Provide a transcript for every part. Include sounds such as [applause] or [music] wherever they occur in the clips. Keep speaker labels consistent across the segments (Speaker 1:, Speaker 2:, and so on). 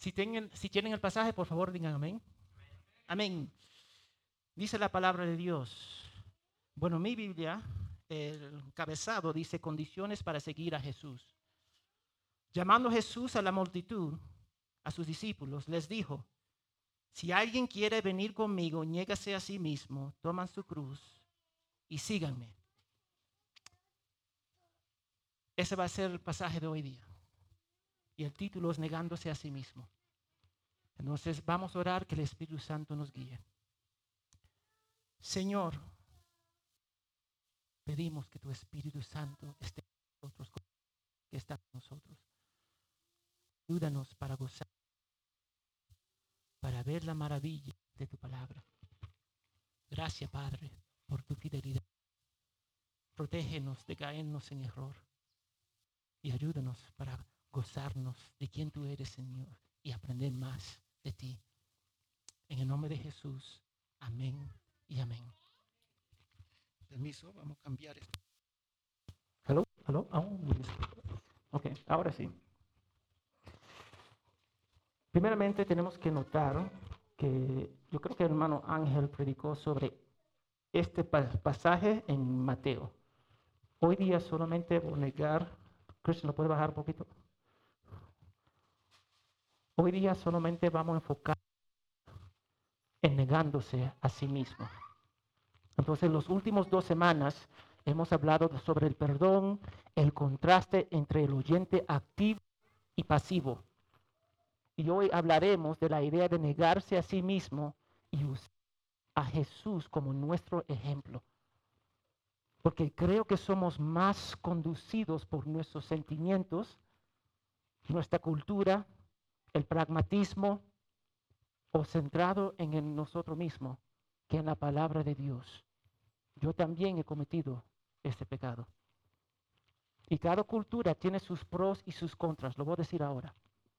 Speaker 1: Si tienen, el pasaje, por favor, digan amén. Amén. Dice la palabra de Dios. Bueno, mi Biblia, el cabezado dice condiciones para seguir a Jesús. Llamando Jesús a la multitud, a sus discípulos, les dijo, si alguien quiere venir conmigo, niégase a sí mismo, toman su cruz y síganme. Ese va a ser el pasaje de hoy día. Y el título es negándose a sí mismo. Entonces vamos a orar que el Espíritu Santo nos guíe. Señor, pedimos que tu Espíritu Santo esté con nosotros. Ayúdanos para gozar, para ver la maravilla de tu palabra. Gracias, Padre, por tu fidelidad. Protégenos de caernos en error y ayúdanos para gozarnos de quién tú eres, Señor, y aprender más de ti. En el nombre de Jesús, amén y amén. Permiso, vamos a cambiar esto. Hello, hello. Oh, ok, ahora sí. Primeramente tenemos que notar que yo creo que el hermano Ángel predicó sobre este pasaje en Mateo. Hoy día solamente voy a negar, Christian, ¿lo puede bajar un poquito? Hoy día solamente vamos a enfocar en negándose a sí mismo. Entonces, en las últimas dos semanas hemos hablado sobre el perdón, el contraste entre el oyente activo y pasivo. Y hoy hablaremos de la idea de negarse a sí mismo y usar a Jesús como nuestro ejemplo. Porque creo que somos más conducidos por nuestros sentimientos, nuestra cultura, el pragmatismo o centrado en nosotros mismos que en la palabra de Dios. Yo también he cometido este pecado. Y cada cultura tiene sus pros y sus contras, lo voy a decir ahora.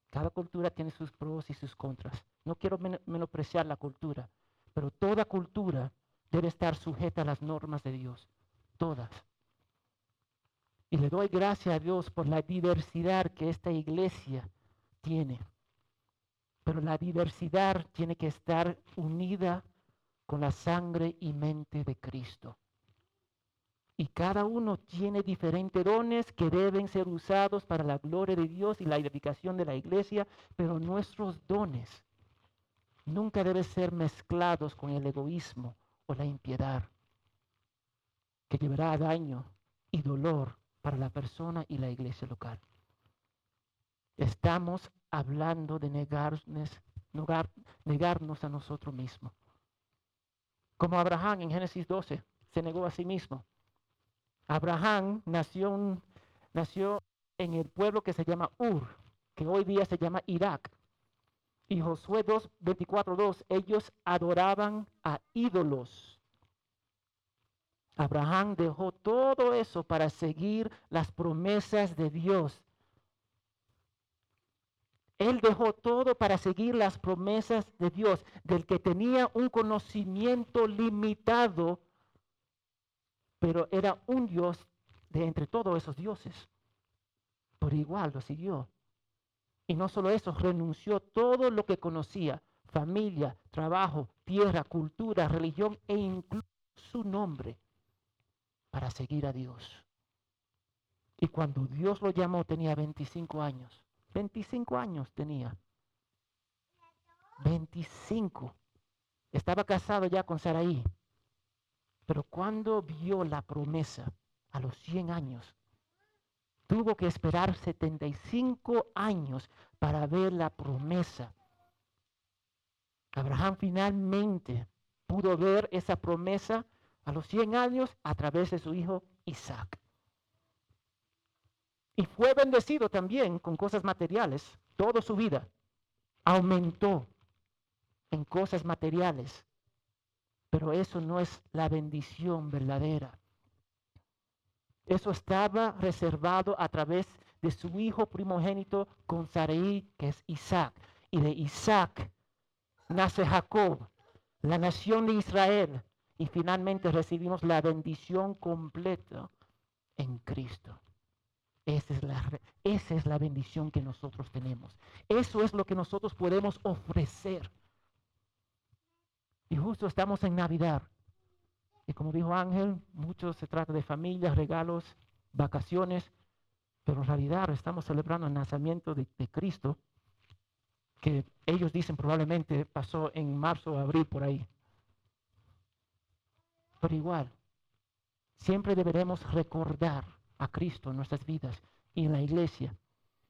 Speaker 1: Cada cultura tiene sus pros y sus contras. No quiero menospreciar la cultura, pero toda cultura debe estar sujeta a las normas de Dios. Todas. Y le doy gracias a Dios por la diversidad que esta iglesia tiene. Pero la diversidad tiene que estar unida con la sangre y mente de Cristo. Y cada uno tiene diferentes dones que deben ser usados para la gloria de Dios y la edificación de la iglesia, pero nuestros dones nunca deben ser mezclados con el egoísmo o la impiedad, que llevará daño y dolor para la persona y la iglesia local. Estamos hablando de negarnos, negarnos a nosotros mismos. Como Abraham en Génesis 12 se negó a sí mismo. Abraham nació, nació en el pueblo que se llama Ur, que hoy día se llama Irak. Y Josué 2, 24, 2, ellos adoraban a ídolos. Abraham dejó todo eso para seguir las promesas de Dios. Él dejó todo para seguir las promesas de Dios, del que tenía un conocimiento limitado pero era un Dios de entre todos esos dioses. Por igual lo siguió. Y no solo eso, renunció todo lo que conocía, familia, trabajo, tierra, cultura, religión e incluso su nombre, para seguir a Dios. Y cuando Dios lo llamó tenía 25 años. 25 años tenía. 25. Estaba casado ya con Saraí. Pero cuando vio la promesa a los 100 años, tuvo que esperar 75 años para ver la promesa. Abraham finalmente pudo ver esa promesa a los 100 años a través de su hijo Isaac. Y fue bendecido también con cosas materiales toda su vida. Aumentó en cosas materiales pero eso no es la bendición verdadera. Eso estaba reservado a través de su hijo primogénito con Sarai, que es Isaac. Y de Isaac nace Jacob, la nación de Israel. Y finalmente recibimos la bendición completa en Cristo. Esa es, la, esa es la bendición que nosotros tenemos. Eso es lo que nosotros podemos ofrecer. Y justo estamos en Navidad. Y como dijo Ángel, mucho se trata de familias, regalos, vacaciones, pero en realidad estamos celebrando el nacimiento de, de Cristo, que ellos dicen probablemente pasó en marzo o abril por ahí. Pero igual, siempre deberemos recordar a Cristo en nuestras vidas y en la iglesia.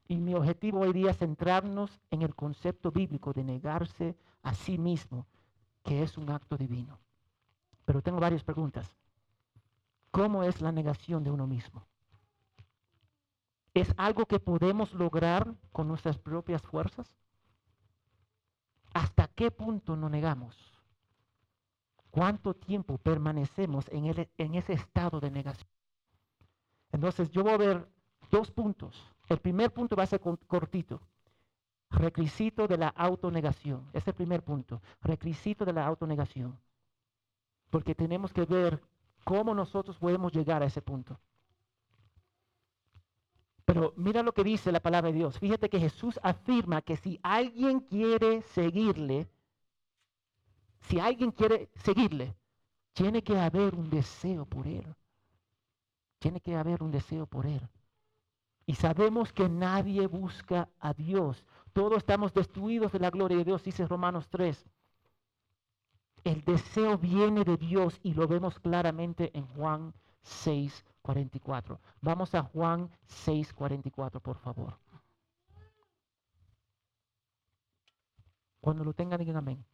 Speaker 1: Y mi objetivo hoy día es centrarnos en el concepto bíblico de negarse a sí mismo, que es un acto divino. Pero tengo varias preguntas. ¿Cómo es la negación de uno mismo? ¿Es algo que podemos lograr con nuestras propias fuerzas? ¿Hasta qué punto nos negamos? ¿Cuánto tiempo permanecemos en, en ese estado de negación? Entonces yo voy a ver dos puntos. El primer punto va a ser cortito. Requisito de la autonegación. Es el primer punto. Requisito de la autonegación. Porque tenemos que ver cómo nosotros podemos llegar a ese punto. Pero mira lo que dice la palabra de Dios. Fíjate que Jesús afirma que si alguien quiere seguirle, si alguien quiere seguirle, tiene que haber un deseo por él. Tiene que haber un deseo por Él. Y sabemos que nadie busca a Dios. Todos estamos destruidos de la gloria de Dios, dice Romanos 3. El deseo viene de Dios y lo vemos claramente en Juan 6, 44. Vamos a Juan 6, 44, por favor. Cuando lo tengan, digan amén.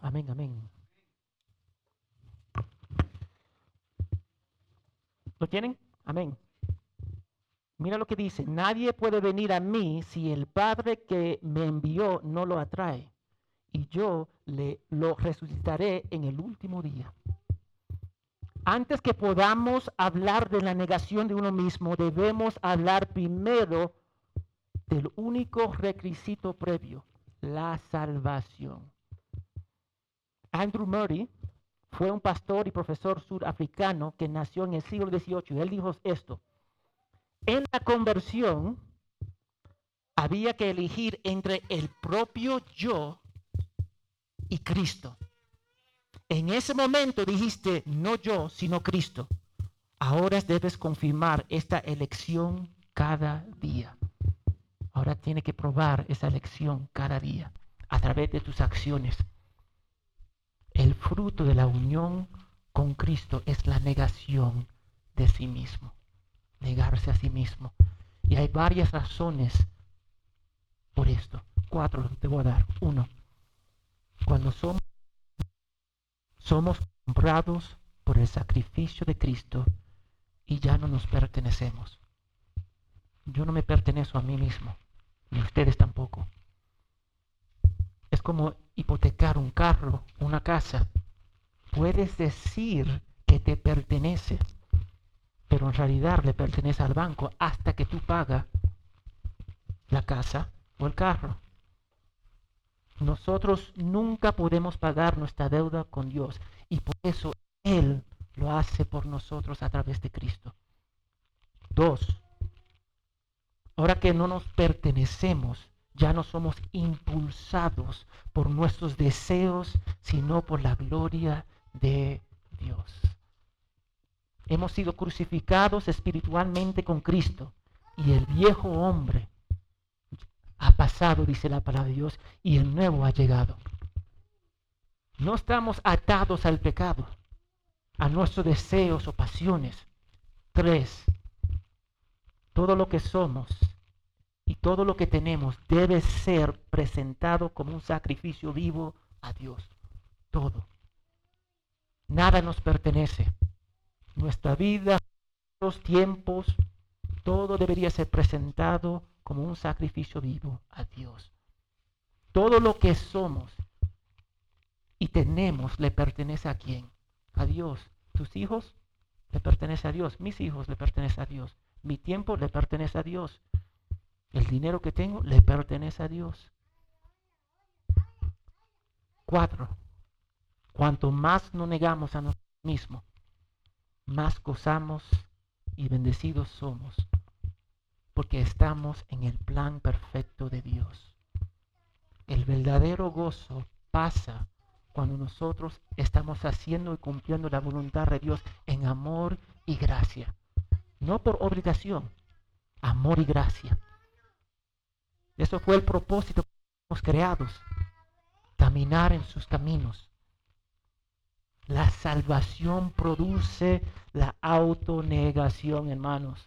Speaker 1: Amén, amén. ¿Lo tienen? Amén. Mira lo que dice, nadie puede venir a mí si el Padre que me envió no lo atrae, y yo le lo resucitaré en el último día. Antes que podamos hablar de la negación de uno mismo, debemos hablar primero del único requisito previo, la salvación. Andrew Murray fue un pastor y profesor surafricano que nació en el siglo XVIII. Él dijo esto. En la conversión había que elegir entre el propio yo y Cristo. En ese momento dijiste, no yo, sino Cristo. Ahora debes confirmar esta elección cada día. Ahora tiene que probar esa elección cada día a través de tus acciones. El fruto de la unión con Cristo es la negación de sí mismo, negarse a sí mismo. Y hay varias razones por esto. Cuatro te voy a dar. Uno, cuando somos, somos comprados por el sacrificio de Cristo y ya no nos pertenecemos. Yo no me pertenezco a mí mismo, ni ustedes tampoco. Es como hipotecar un carro, una casa. Puedes decir que te pertenece, pero en realidad le pertenece al banco hasta que tú pagas la casa o el carro. Nosotros nunca podemos pagar nuestra deuda con Dios y por eso Él lo hace por nosotros a través de Cristo. Dos, ahora que no nos pertenecemos, ya no somos impulsados por nuestros deseos, sino por la gloria de Dios. Hemos sido crucificados espiritualmente con Cristo y el viejo hombre ha pasado, dice la palabra de Dios, y el nuevo ha llegado. No estamos atados al pecado, a nuestros deseos o pasiones. Tres, todo lo que somos todo lo que tenemos debe ser presentado como un sacrificio vivo a Dios. Todo. Nada nos pertenece. Nuestra vida, los tiempos, todo debería ser presentado como un sacrificio vivo a Dios. Todo lo que somos y tenemos le pertenece a quién? A Dios. Tus hijos le pertenece a Dios. Mis hijos le pertenece a Dios. Mi tiempo le pertenece a Dios. El dinero que tengo le pertenece a Dios. Cuatro. Cuanto más nos negamos a nosotros mismo, más gozamos y bendecidos somos, porque estamos en el plan perfecto de Dios. El verdadero gozo pasa cuando nosotros estamos haciendo y cumpliendo la voluntad de Dios en amor y gracia. No por obligación, amor y gracia. Eso fue el propósito que fuimos creados, caminar en sus caminos. La salvación produce la autonegación, hermanos.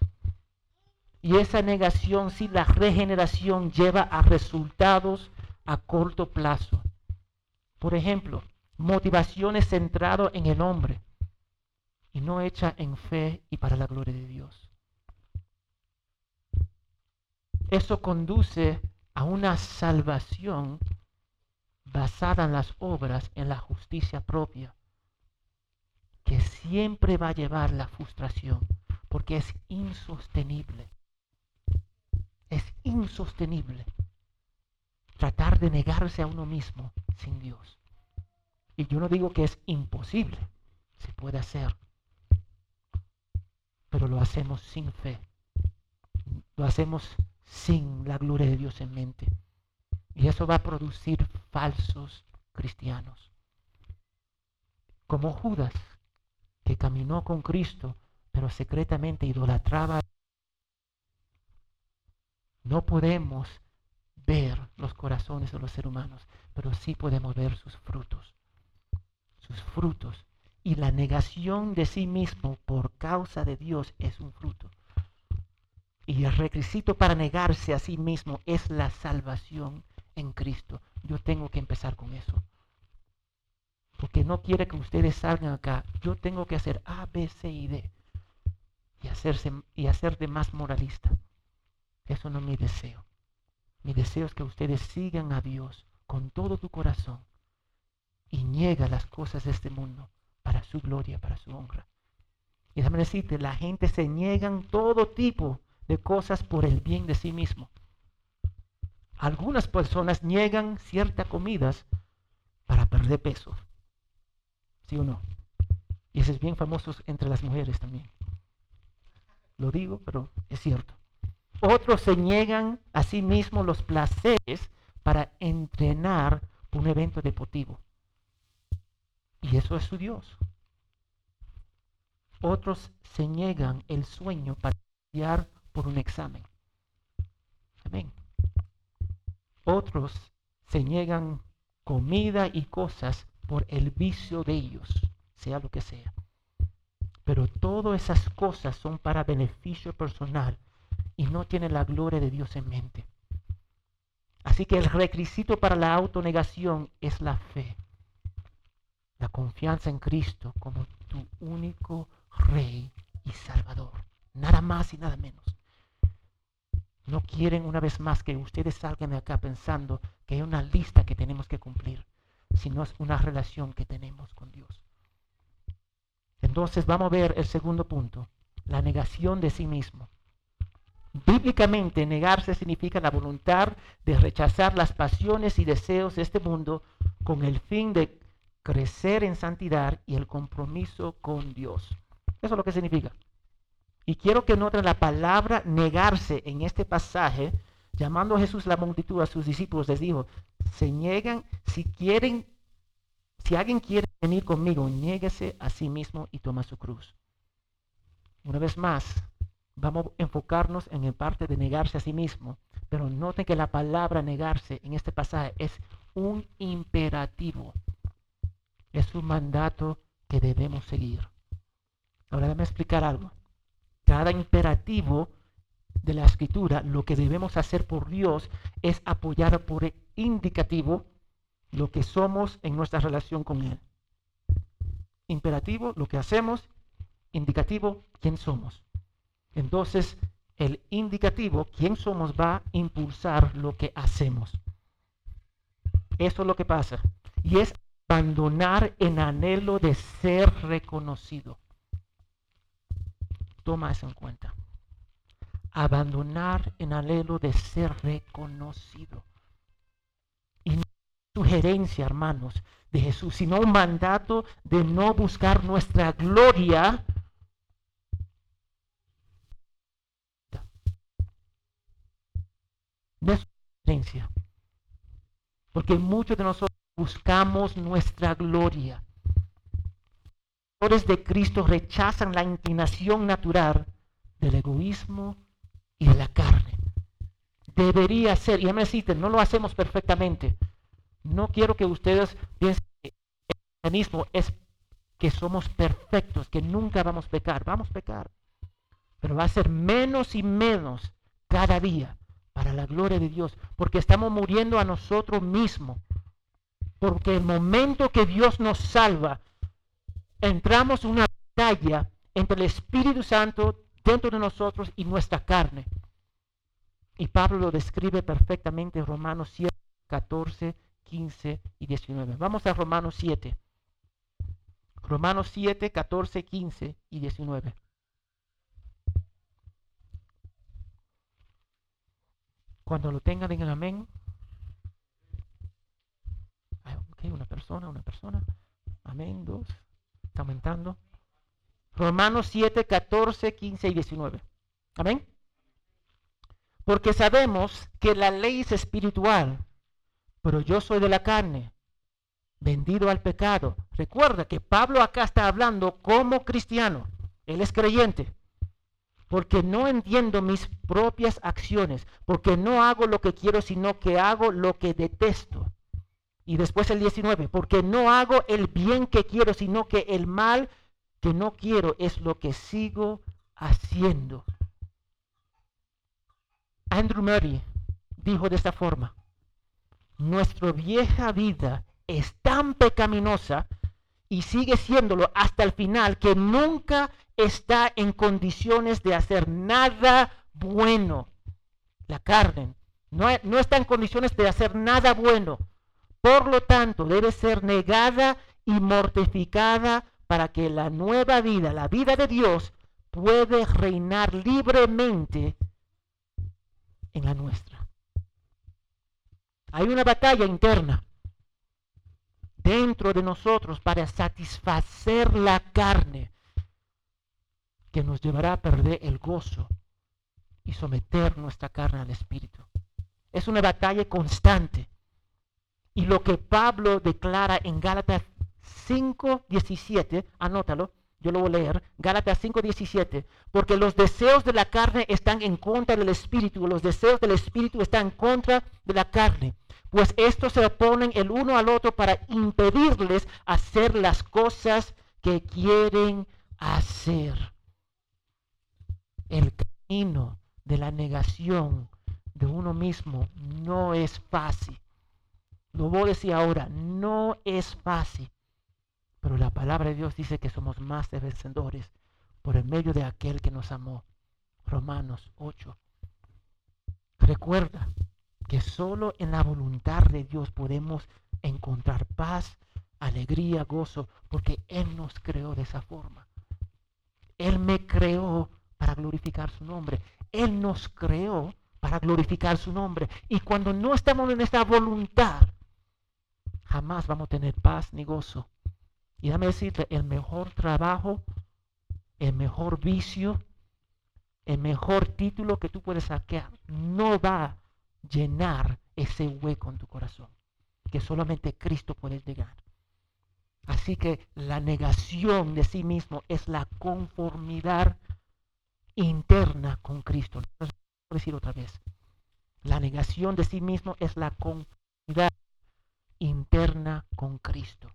Speaker 1: Y esa negación, si la regeneración lleva a resultados a corto plazo. Por ejemplo, motivaciones centrado en el hombre y no hecha en fe y para la gloria de Dios. Eso conduce a una salvación basada en las obras, en la justicia propia, que siempre va a llevar la frustración, porque es insostenible. Es insostenible tratar de negarse a uno mismo sin Dios. Y yo no digo que es imposible, se puede hacer, pero lo hacemos sin fe, lo hacemos sin la gloria de Dios en mente. Y eso va a producir falsos cristianos. Como Judas, que caminó con Cristo, pero secretamente idolatraba. No podemos ver los corazones de los seres humanos, pero sí podemos ver sus frutos. Sus frutos. Y la negación de sí mismo por causa de Dios es un fruto. Y el requisito para negarse a sí mismo es la salvación en Cristo. Yo tengo que empezar con eso. Porque no quiere que ustedes salgan acá. Yo tengo que hacer A, B, C y D. Y, hacerse, y hacer de más moralista. Eso no es mi deseo. Mi deseo es que ustedes sigan a Dios con todo tu corazón y niega las cosas de este mundo para su gloria, para su honra. Y déjame decirte, la gente se niegan todo tipo de cosas por el bien de sí mismo. Algunas personas niegan ciertas comidas para perder peso. ¿Sí o no? Y eso es bien famoso entre las mujeres también. Lo digo, pero es cierto. Otros se niegan a sí mismos los placeres para entrenar un evento deportivo. Y eso es su Dios. Otros se niegan el sueño para estudiar por un examen. Amén. Otros se niegan comida y cosas por el vicio de ellos, sea lo que sea. Pero todas esas cosas son para beneficio personal y no tiene la gloria de Dios en mente. Así que el requisito para la autonegación es la fe, la confianza en Cristo como tu único Rey y Salvador. Nada más y nada menos. No quieren una vez más que ustedes salgan de acá pensando que hay una lista que tenemos que cumplir, sino es una relación que tenemos con Dios. Entonces vamos a ver el segundo punto, la negación de sí mismo. Bíblicamente, negarse significa la voluntad de rechazar las pasiones y deseos de este mundo con el fin de crecer en santidad y el compromiso con Dios. Eso es lo que significa. Y quiero que noten la palabra negarse en este pasaje, llamando a Jesús la multitud a sus discípulos, les dijo, se niegan, si quieren, si alguien quiere venir conmigo, niéguese a sí mismo y toma su cruz. Una vez más, vamos a enfocarnos en el parte de negarse a sí mismo. Pero noten que la palabra negarse en este pasaje es un imperativo. Es un mandato que debemos seguir. Ahora déjame explicar algo. Cada imperativo de la escritura, lo que debemos hacer por Dios es apoyar por el indicativo lo que somos en nuestra relación con Él. Imperativo, lo que hacemos. Indicativo, quién somos. Entonces, el indicativo, quién somos, va a impulsar lo que hacemos. Eso es lo que pasa. Y es abandonar en anhelo de ser reconocido. Toma eso en cuenta. Abandonar en anhelo de ser reconocido. Y no sugerencia, hermanos, de Jesús, sino un mandato de no buscar nuestra gloria. No es sugerencia. Porque muchos de nosotros buscamos nuestra gloria. De Cristo rechazan la inclinación natural del egoísmo y de la carne. Debería ser, y me decir, no lo hacemos perfectamente. No quiero que ustedes piensen que el cristianismo es que somos perfectos, que nunca vamos a pecar. Vamos a pecar. Pero va a ser menos y menos cada día para la gloria de Dios, porque estamos muriendo a nosotros mismos. Porque el momento que Dios nos salva, entramos en una batalla entre el Espíritu Santo dentro de nosotros y nuestra carne. Y Pablo lo describe perfectamente en Romanos 7, 14, 15 y 19. Vamos a Romanos 7. Romanos 7, 14, 15 y 19. Cuando lo tengan, digan amén. Ok, una persona, una persona. Amén, dos. Está aumentando. Romanos 7, 14, 15 y 19. Amén. Porque sabemos que la ley es espiritual, pero yo soy de la carne, vendido al pecado. Recuerda que Pablo acá está hablando como cristiano. Él es creyente. Porque no entiendo mis propias acciones, porque no hago lo que quiero, sino que hago lo que detesto. Y después el 19, porque no hago el bien que quiero, sino que el mal que no quiero es lo que sigo haciendo. Andrew Murray dijo de esta forma, nuestra vieja vida es tan pecaminosa y sigue siéndolo hasta el final que nunca está en condiciones de hacer nada bueno. La carne no, no está en condiciones de hacer nada bueno. Por lo tanto, debe ser negada y mortificada para que la nueva vida, la vida de Dios, puede reinar libremente en la nuestra. Hay una batalla interna dentro de nosotros para satisfacer la carne que nos llevará a perder el gozo y someter nuestra carne al Espíritu. Es una batalla constante. Y lo que Pablo declara en Gálatas 5:17, anótalo, yo lo voy a leer, Gálatas 5:17, porque los deseos de la carne están en contra del espíritu, los deseos del espíritu están en contra de la carne, pues estos se oponen el uno al otro para impedirles hacer las cosas que quieren hacer. El camino de la negación de uno mismo no es fácil. Lo voy a decir ahora, no es fácil. Pero la palabra de Dios dice que somos más de vencedores por el medio de aquel que nos amó. Romanos 8. Recuerda que solo en la voluntad de Dios podemos encontrar paz, alegría, gozo, porque Él nos creó de esa forma. Él me creó para glorificar su nombre. Él nos creó para glorificar su nombre. Y cuando no estamos en esta voluntad, jamás vamos a tener paz ni gozo. Y déjame decirte, el mejor trabajo, el mejor vicio, el mejor título que tú puedes sacar no va a llenar ese hueco en tu corazón que solamente Cristo puede llegar. Así que la negación de sí mismo es la conformidad interna con Cristo. Voy a decir otra vez. La negación de sí mismo es la conformidad interna con Cristo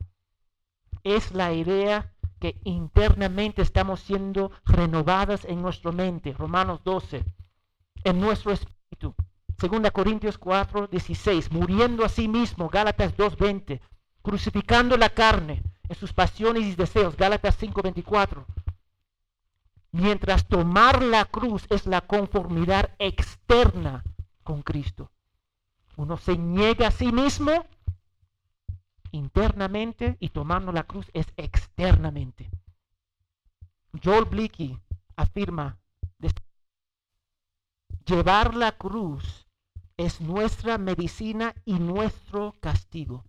Speaker 1: es la idea que internamente estamos siendo renovadas en nuestra mente. Romanos 12. En nuestro espíritu. 2 Corintios 4, 16. Muriendo a sí mismo. Gálatas 2, 20. Crucificando la carne en sus pasiones y deseos. Gálatas 5, 24. Mientras tomar la cruz es la conformidad externa con Cristo. Uno se niega a sí mismo internamente y tomando la cruz es externamente. Joel Blicky afirma, llevar la cruz es nuestra medicina y nuestro castigo.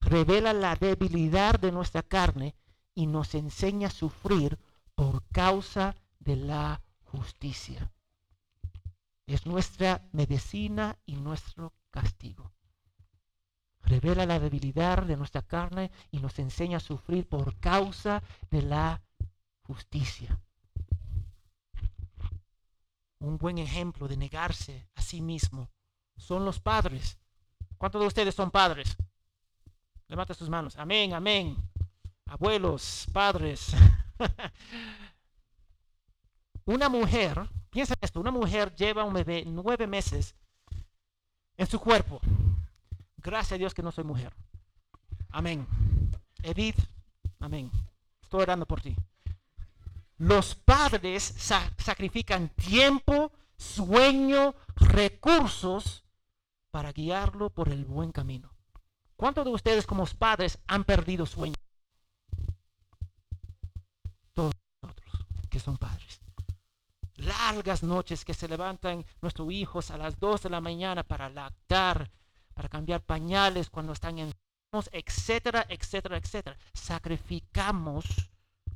Speaker 1: revela la debilidad de nuestra carne y nos enseña a sufrir por causa de la justicia. Es nuestra medicina y nuestro castigo. Revela la debilidad de nuestra carne y nos enseña a sufrir por causa de la justicia. Un buen ejemplo de negarse a sí mismo son los padres. ¿Cuántos de ustedes son padres? Levanta sus manos. Amén, amén. Abuelos, padres. [laughs] una mujer, piensa esto, una mujer lleva un bebé nueve meses en su cuerpo. Gracias a Dios que no soy mujer. Amén. Edith, amén. Estoy orando por ti. Los padres sacrifican tiempo, sueño, recursos para guiarlo por el buen camino. ¿Cuántos de ustedes como padres han perdido sueño? Todos nosotros que son padres. Largas noches que se levantan nuestros hijos a las 2 de la mañana para lactar, para cambiar pañales cuando están enfermos, etcétera, etcétera, etcétera. Sacrificamos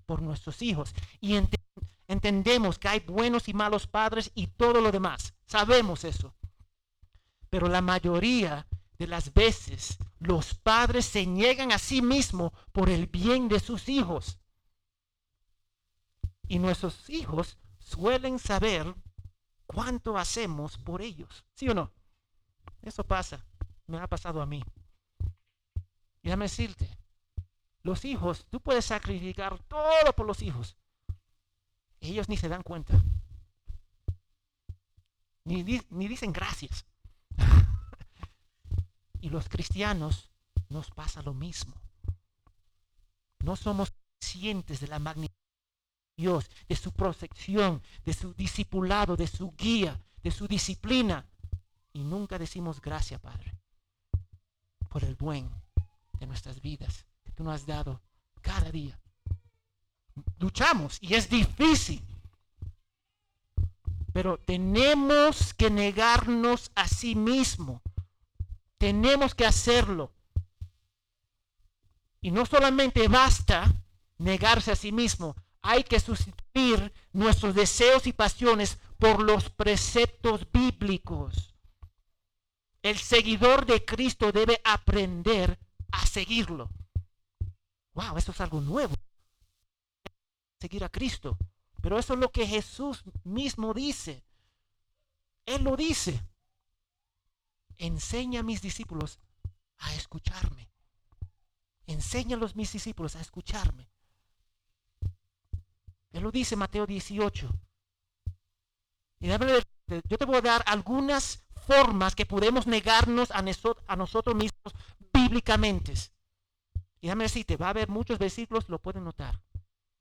Speaker 1: por nuestros hijos y entendemos que hay buenos y malos padres y todo lo demás. Sabemos eso. Pero la mayoría de las veces los padres se niegan a sí mismos por el bien de sus hijos. Y nuestros hijos suelen saber cuánto hacemos por ellos. ¿Sí o no? Eso pasa. Me ha pasado a mí. Y déjame decirte, los hijos, tú puedes sacrificar todo por los hijos. Ellos ni se dan cuenta. Ni, ni dicen gracias. [laughs] y los cristianos nos pasa lo mismo. No somos conscientes de la magnitud de Dios, de su protección, de su discipulado, de su guía, de su disciplina. Y nunca decimos gracias, Padre, por el buen de nuestras vidas que tú nos has dado cada día. Luchamos y es difícil. Pero tenemos que negarnos a sí mismo. Tenemos que hacerlo. Y no solamente basta negarse a sí mismo, hay que sustituir nuestros deseos y pasiones por los preceptos bíblicos. El seguidor de Cristo debe aprender a seguirlo. Wow, eso es algo nuevo. Seguir a Cristo. Pero eso es lo que Jesús mismo dice. Él lo dice. Enseña a mis discípulos a escucharme. Enseña a los mis discípulos a escucharme. Él lo dice Mateo 18. Y yo te voy a dar algunas formas que podemos negarnos a, nosotros mismos bíblicamente. Y déjame decirte, va a haber muchos versículos, lo pueden notar,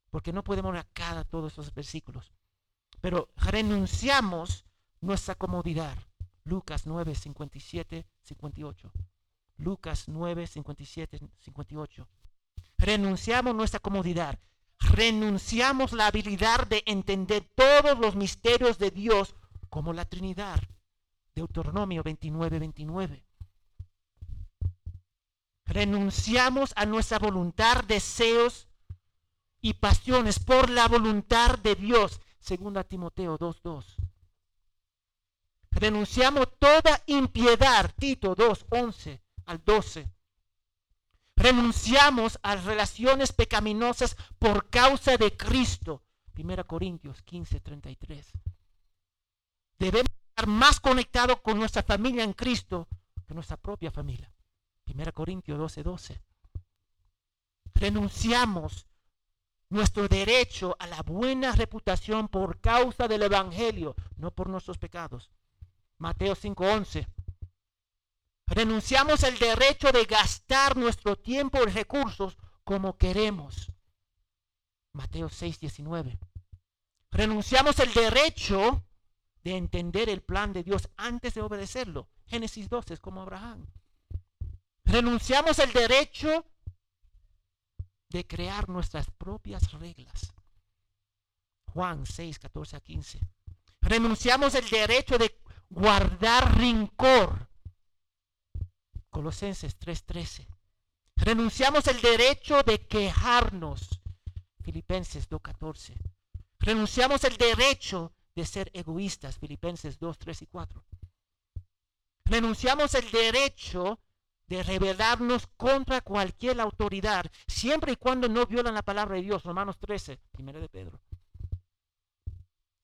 Speaker 1: porque no podemos acá todos esos versículos. Pero renunciamos nuestra comodidad. Lucas 9, 57, 58. Lucas 9, 57, 58. Renunciamos nuestra comodidad. Renunciamos la habilidad de entender todos los misterios de Dios como la Trinidad. Deuteronomio 29, 29. Renunciamos a nuestra voluntad, deseos y pasiones por la voluntad de Dios. Segunda Timoteo 2.2. Renunciamos toda impiedad. Tito 2.11 al 12. Renunciamos a relaciones pecaminosas por causa de Cristo. 1 Corintios 15.33. Debemos más conectados con nuestra familia en Cristo que nuestra propia familia. 1 Corintios 12, 12. Renunciamos nuestro derecho a la buena reputación por causa del Evangelio, no por nuestros pecados. Mateo 5:11. Renunciamos el derecho de gastar nuestro tiempo y recursos como queremos. Mateo 6:19. Renunciamos el derecho de entender el plan de Dios antes de obedecerlo. Génesis 12 es como Abraham. Renunciamos el derecho de crear nuestras propias reglas. Juan 6, 14 a 15. Renunciamos el derecho de guardar rincor. Colosenses 3:13. Renunciamos el derecho de quejarnos. Filipenses 2.14. Renunciamos el derecho de ser egoístas. Filipenses 2, 3 y 4. Renunciamos el derecho de rebelarnos contra cualquier autoridad, siempre y cuando no violan la palabra de Dios. Romanos 13, primero de Pedro.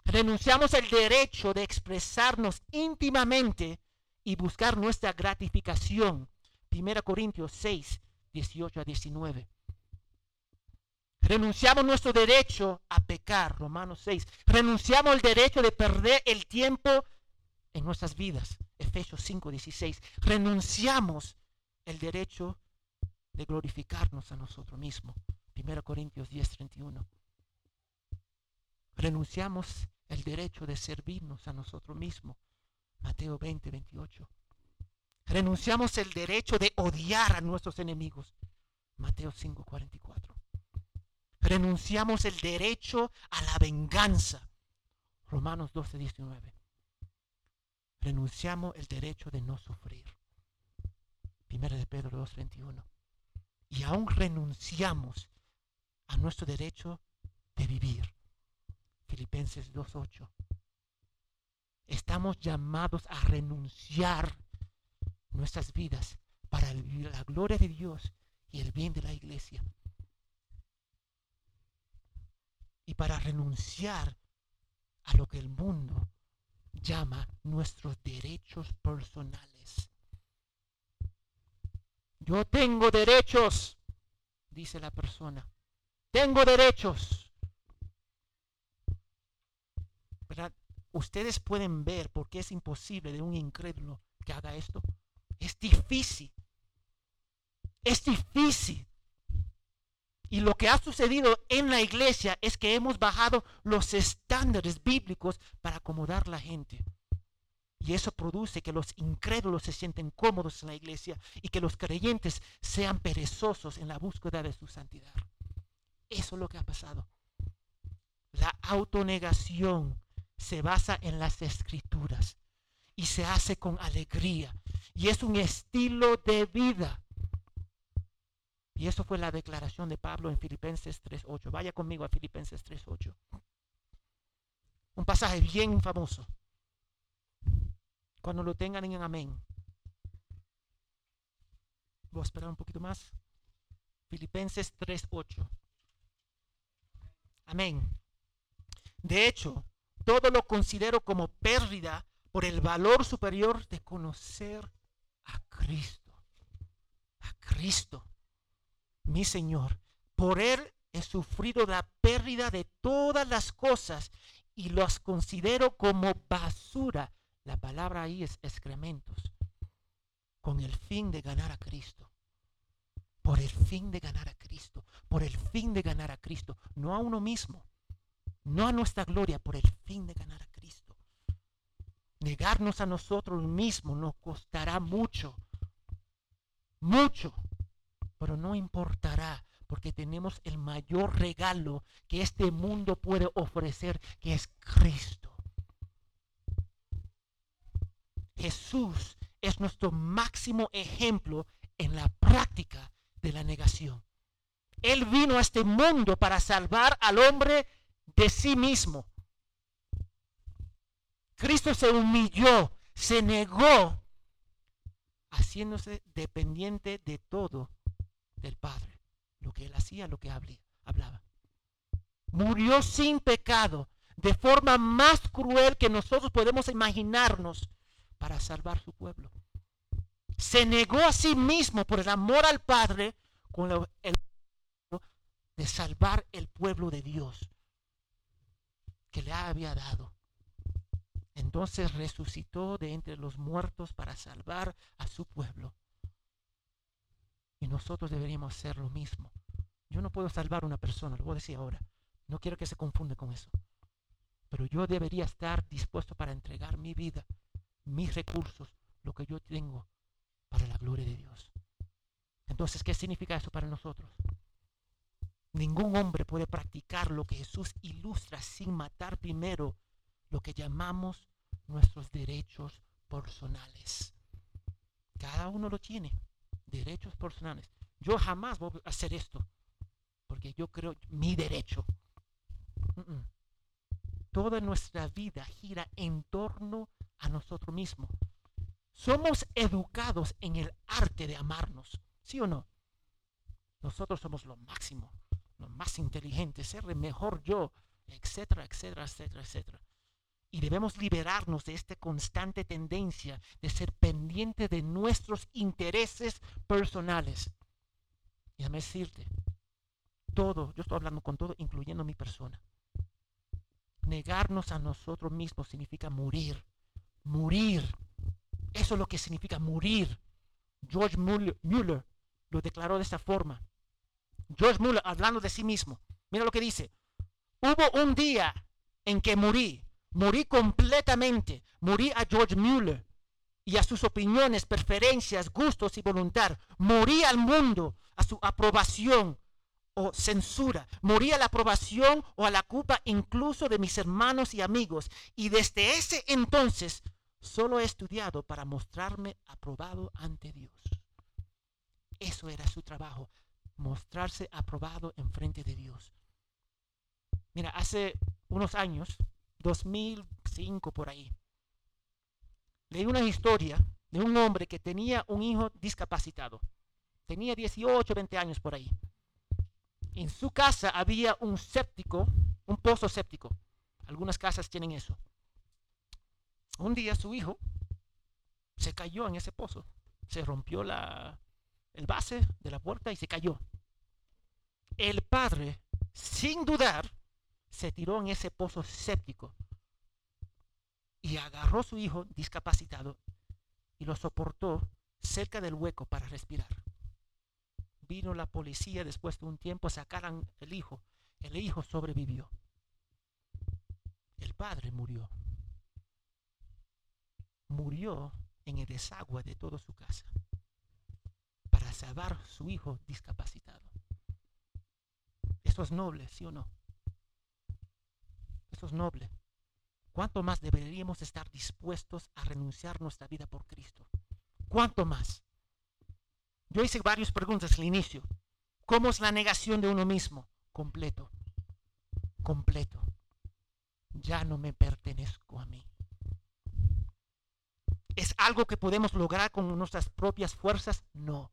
Speaker 1: Renunciamos el derecho de expresarnos íntimamente y buscar nuestra gratificación. 1 Corintios 6, 18 a 19. Renunciamos nuestro derecho a pecar, Romanos 6. Renunciamos el derecho de perder el tiempo en nuestras vidas, Efesios 5, 16. Renunciamos el derecho de glorificarnos a nosotros mismos, 1 Corintios 10, 31. Renunciamos el derecho de servirnos a nosotros mismos, Mateo 20, 28. Renunciamos el derecho de odiar a nuestros enemigos. Mateo 5, 44. Renunciamos el derecho a la venganza. Romanos 12, 19. Renunciamos el derecho de no sufrir. Primera de Pedro 2, 21. Y aún renunciamos a nuestro derecho de vivir. Filipenses 2.8. Estamos llamados a renunciar nuestras vidas para la gloria de Dios y el bien de la iglesia. Y para renunciar a lo que el mundo llama nuestros derechos personales. Yo tengo derechos, dice la persona. Tengo derechos. Ustedes pueden ver por qué es imposible de un incrédulo que haga esto. Es difícil. Es difícil. Y lo que ha sucedido en la iglesia es que hemos bajado los estándares bíblicos para acomodar la gente. Y eso produce que los incrédulos se sienten cómodos en la iglesia y que los creyentes sean perezosos en la búsqueda de su santidad. Eso es lo que ha pasado. La autonegación se basa en las escrituras y se hace con alegría. Y es un estilo de vida. Y eso fue la declaración de Pablo en Filipenses 3.8. Vaya conmigo a Filipenses 3.8. Un pasaje bien famoso. Cuando lo tengan en amén. Voy a esperar un poquito más. Filipenses 3.8. Amén. De hecho, todo lo considero como pérdida por el valor superior de conocer a Cristo. A Cristo, mi Señor. Por Él he sufrido la pérdida de todas las cosas y las considero como basura. La palabra ahí es excrementos. Con el fin de ganar a Cristo. Por el fin de ganar a Cristo. Por el fin de ganar a Cristo. No a uno mismo. No a nuestra gloria. Por el fin de ganar a Cristo. Negarnos a nosotros mismos nos costará mucho, mucho, pero no importará porque tenemos el mayor regalo que este mundo puede ofrecer, que es Cristo. Jesús es nuestro máximo ejemplo en la práctica de la negación. Él vino a este mundo para salvar al hombre de sí mismo. Cristo se humilló, se negó, haciéndose dependiente de todo del Padre. Lo que él hacía, lo que hablaba. Murió sin pecado, de forma más cruel que nosotros podemos imaginarnos para salvar su pueblo. Se negó a sí mismo por el amor al Padre con el de salvar el pueblo de Dios que le había dado. Entonces resucitó de entre los muertos para salvar a su pueblo. Y nosotros deberíamos hacer lo mismo. Yo no puedo salvar a una persona, lo voy a decir ahora. No quiero que se confunde con eso. Pero yo debería estar dispuesto para entregar mi vida, mis recursos, lo que yo tengo para la gloria de Dios. Entonces, ¿qué significa eso para nosotros? Ningún hombre puede practicar lo que Jesús ilustra sin matar primero lo que llamamos nuestros derechos personales. Cada uno lo tiene, derechos personales. yo jamás voy a hacer esto, porque yo creo mi derecho. Toda nuestra vida gira en torno a nosotros mismos. Somos educados en el arte de amarnos, ¿sí o no? Nosotros somos lo máximo, lo más inteligente, ser el mejor yo, etcétera, etcétera, etcétera, etcétera. Y debemos liberarnos de esta constante tendencia de ser pendiente de nuestros intereses personales. Y déjame decirte, todo, yo estoy hablando con todo, incluyendo mi persona. Negarnos a nosotros mismos significa morir, morir. Eso es lo que significa morir. George Muller lo declaró de esta forma. George Muller hablando de sí mismo. Mira lo que dice. Hubo un día en que morí, morí completamente, morí a George Muller y a sus opiniones, preferencias, gustos y voluntad. Morí al mundo, a su aprobación o censura. Morí a la aprobación o a la culpa incluso de mis hermanos y amigos. Y desde ese entonces solo he estudiado para mostrarme aprobado ante Dios. Eso era su trabajo, mostrarse aprobado en frente de Dios. Mira, hace unos años, 2005 por ahí, leí una historia de un hombre que tenía un hijo discapacitado. Tenía 18, 20 años por ahí. En su casa había un séptico, un pozo séptico. Algunas casas tienen eso. Un día su hijo se cayó en ese pozo. Se rompió la, el base de la puerta y se cayó. El padre, sin dudar, se tiró en ese pozo séptico y agarró a su hijo discapacitado y lo soportó cerca del hueco para respirar. Vino la policía después de un tiempo, sacaron el hijo. El hijo sobrevivió. El padre murió. Murió en el desagüe de toda su casa para salvar a su hijo discapacitado. Eso es noble, ¿sí o no? Eso es noble. ¿Cuánto más deberíamos estar dispuestos a renunciar nuestra vida por Cristo? ¿Cuánto más? Yo hice varias preguntas al inicio. ¿Cómo es la negación de uno mismo? Completo. Completo. Ya no me pertenezco a mí. ¿Es algo que podemos lograr con nuestras propias fuerzas? No.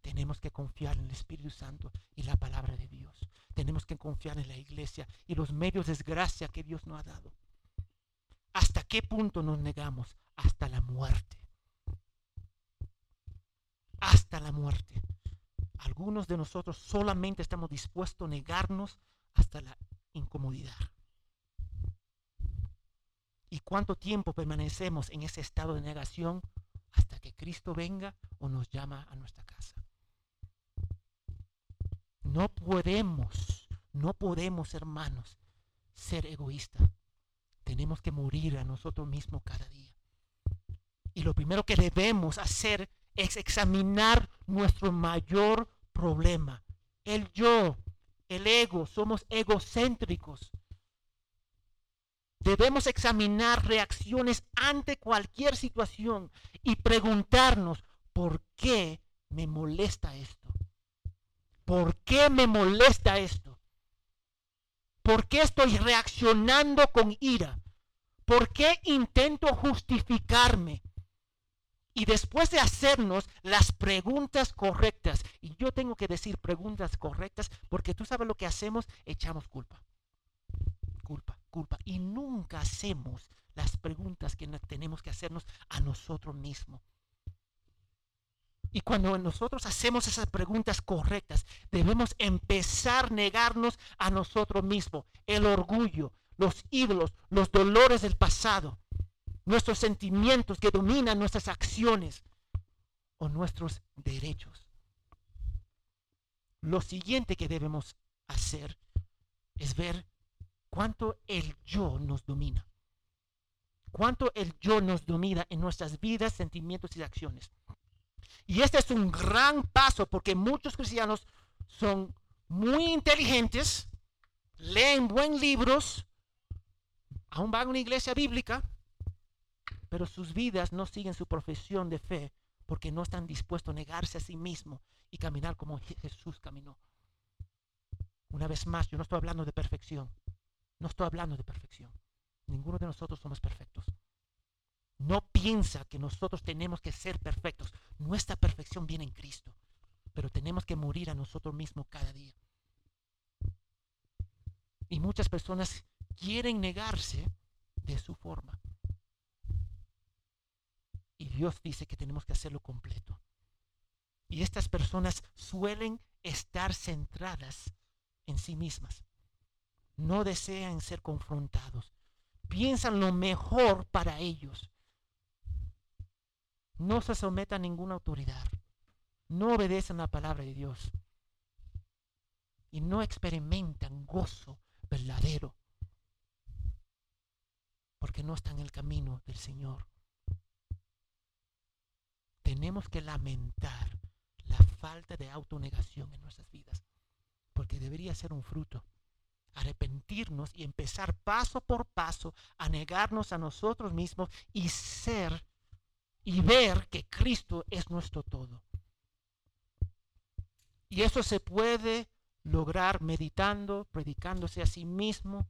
Speaker 1: Tenemos que confiar en el Espíritu Santo y la palabra de Dios. Tenemos que confiar en la iglesia y los medios de gracia que Dios nos ha dado. ¿Hasta qué punto nos negamos? Hasta la muerte. Hasta la muerte. Algunos de nosotros solamente estamos dispuestos a negarnos hasta la incomodidad. ¿Y cuánto tiempo permanecemos en ese estado de negación hasta que Cristo venga o nos llama a nuestra casa? No podemos, no podemos, hermanos, ser egoístas. Tenemos que morir a nosotros mismos cada día. Y lo primero que debemos hacer es examinar nuestro mayor problema. El yo, el ego, somos egocéntricos. Debemos examinar reacciones ante cualquier situación y preguntarnos, ¿por qué me molesta esto? ¿Por qué me molesta esto? ¿Por qué estoy reaccionando con ira? ¿Por qué intento justificarme? Y después de hacernos las preguntas correctas, y yo tengo que decir preguntas correctas, porque tú sabes lo que hacemos, echamos culpa. Culpa, culpa. Y nunca hacemos las preguntas que tenemos que hacernos a nosotros mismos. Y cuando nosotros hacemos esas preguntas correctas, debemos empezar a negarnos a nosotros mismos. El orgullo, los ídolos, los dolores del pasado, nuestros sentimientos que dominan nuestras acciones o nuestros derechos. Lo siguiente que debemos hacer es ver cuánto el yo nos domina. Cuánto el yo nos domina en nuestras vidas, sentimientos y acciones. Y este es un gran paso porque muchos cristianos son muy inteligentes, leen buenos libros, aún van a una iglesia bíblica, pero sus vidas no siguen su profesión de fe porque no están dispuestos a negarse a sí mismo y caminar como Jesús caminó. Una vez más, yo no estoy hablando de perfección. No estoy hablando de perfección. Ninguno de nosotros somos perfectos. No piensa que nosotros tenemos que ser perfectos. Nuestra perfección viene en Cristo. Pero tenemos que morir a nosotros mismos cada día. Y muchas personas quieren negarse de su forma. Y Dios dice que tenemos que hacerlo completo. Y estas personas suelen estar centradas en sí mismas. No desean ser confrontados. Piensan lo mejor para ellos. No se someten a ninguna autoridad. No obedecen la palabra de Dios. Y no experimentan gozo verdadero. Porque no están en el camino del Señor. Tenemos que lamentar la falta de autonegación en nuestras vidas porque debería ser un fruto. Arrepentirnos y empezar paso por paso a negarnos a nosotros mismos y ser y ver que Cristo es nuestro todo. Y eso se puede lograr meditando, predicándose a sí mismo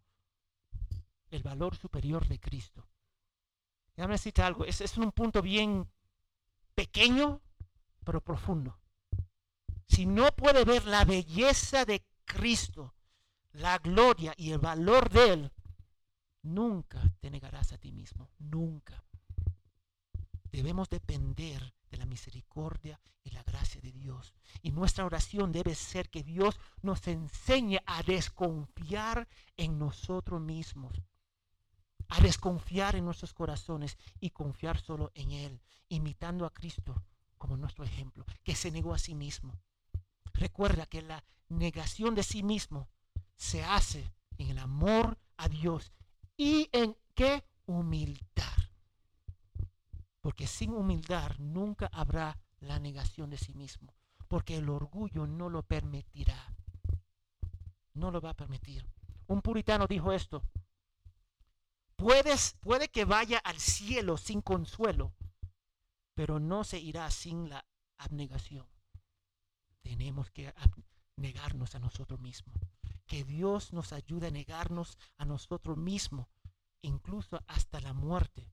Speaker 1: el valor superior de Cristo. Déjame decirte algo, es, es un punto bien pequeño, pero profundo si no puede ver la belleza de Cristo, la gloria y el valor de Él, nunca te negarás a ti mismo, nunca. Debemos depender de la misericordia y la gracia de Dios. Y nuestra oración debe ser que Dios nos enseñe a desconfiar en nosotros mismos, a desconfiar en nuestros corazones y confiar solo en Él, imitando a Cristo como nuestro ejemplo, que se negó a sí mismo. Recuerda que la negación de sí mismo se hace en el amor a Dios y en qué humildad. Porque sin humildad nunca habrá la negación de sí mismo. Porque el orgullo no lo permitirá. No lo va a permitir. Un puritano dijo esto. Puedes, puede que vaya al cielo sin consuelo, pero no se irá sin la abnegación tenemos que negarnos a nosotros mismos. Que Dios nos ayude a negarnos a nosotros mismos, incluso hasta la muerte,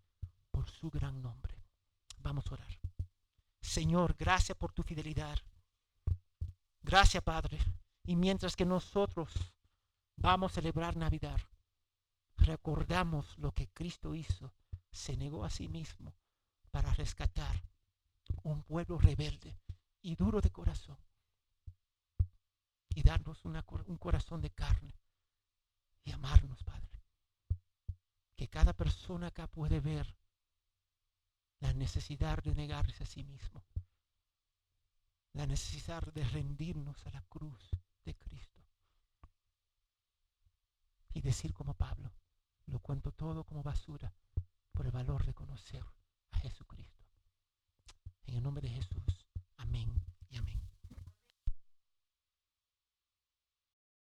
Speaker 1: por su gran nombre. Vamos a orar. Señor, gracias por tu fidelidad. Gracias, Padre. Y mientras que nosotros vamos a celebrar Navidad, recordamos lo que Cristo hizo. Se negó a sí mismo para rescatar un pueblo rebelde y duro de corazón y darnos un corazón de carne y amarnos, Padre. Que cada persona acá puede ver la necesidad de negarse a sí mismo, la necesidad de rendirnos a la cruz de Cristo y decir como Pablo, lo cuento todo como basura por el valor de conocer a Jesucristo. En el nombre de Jesús.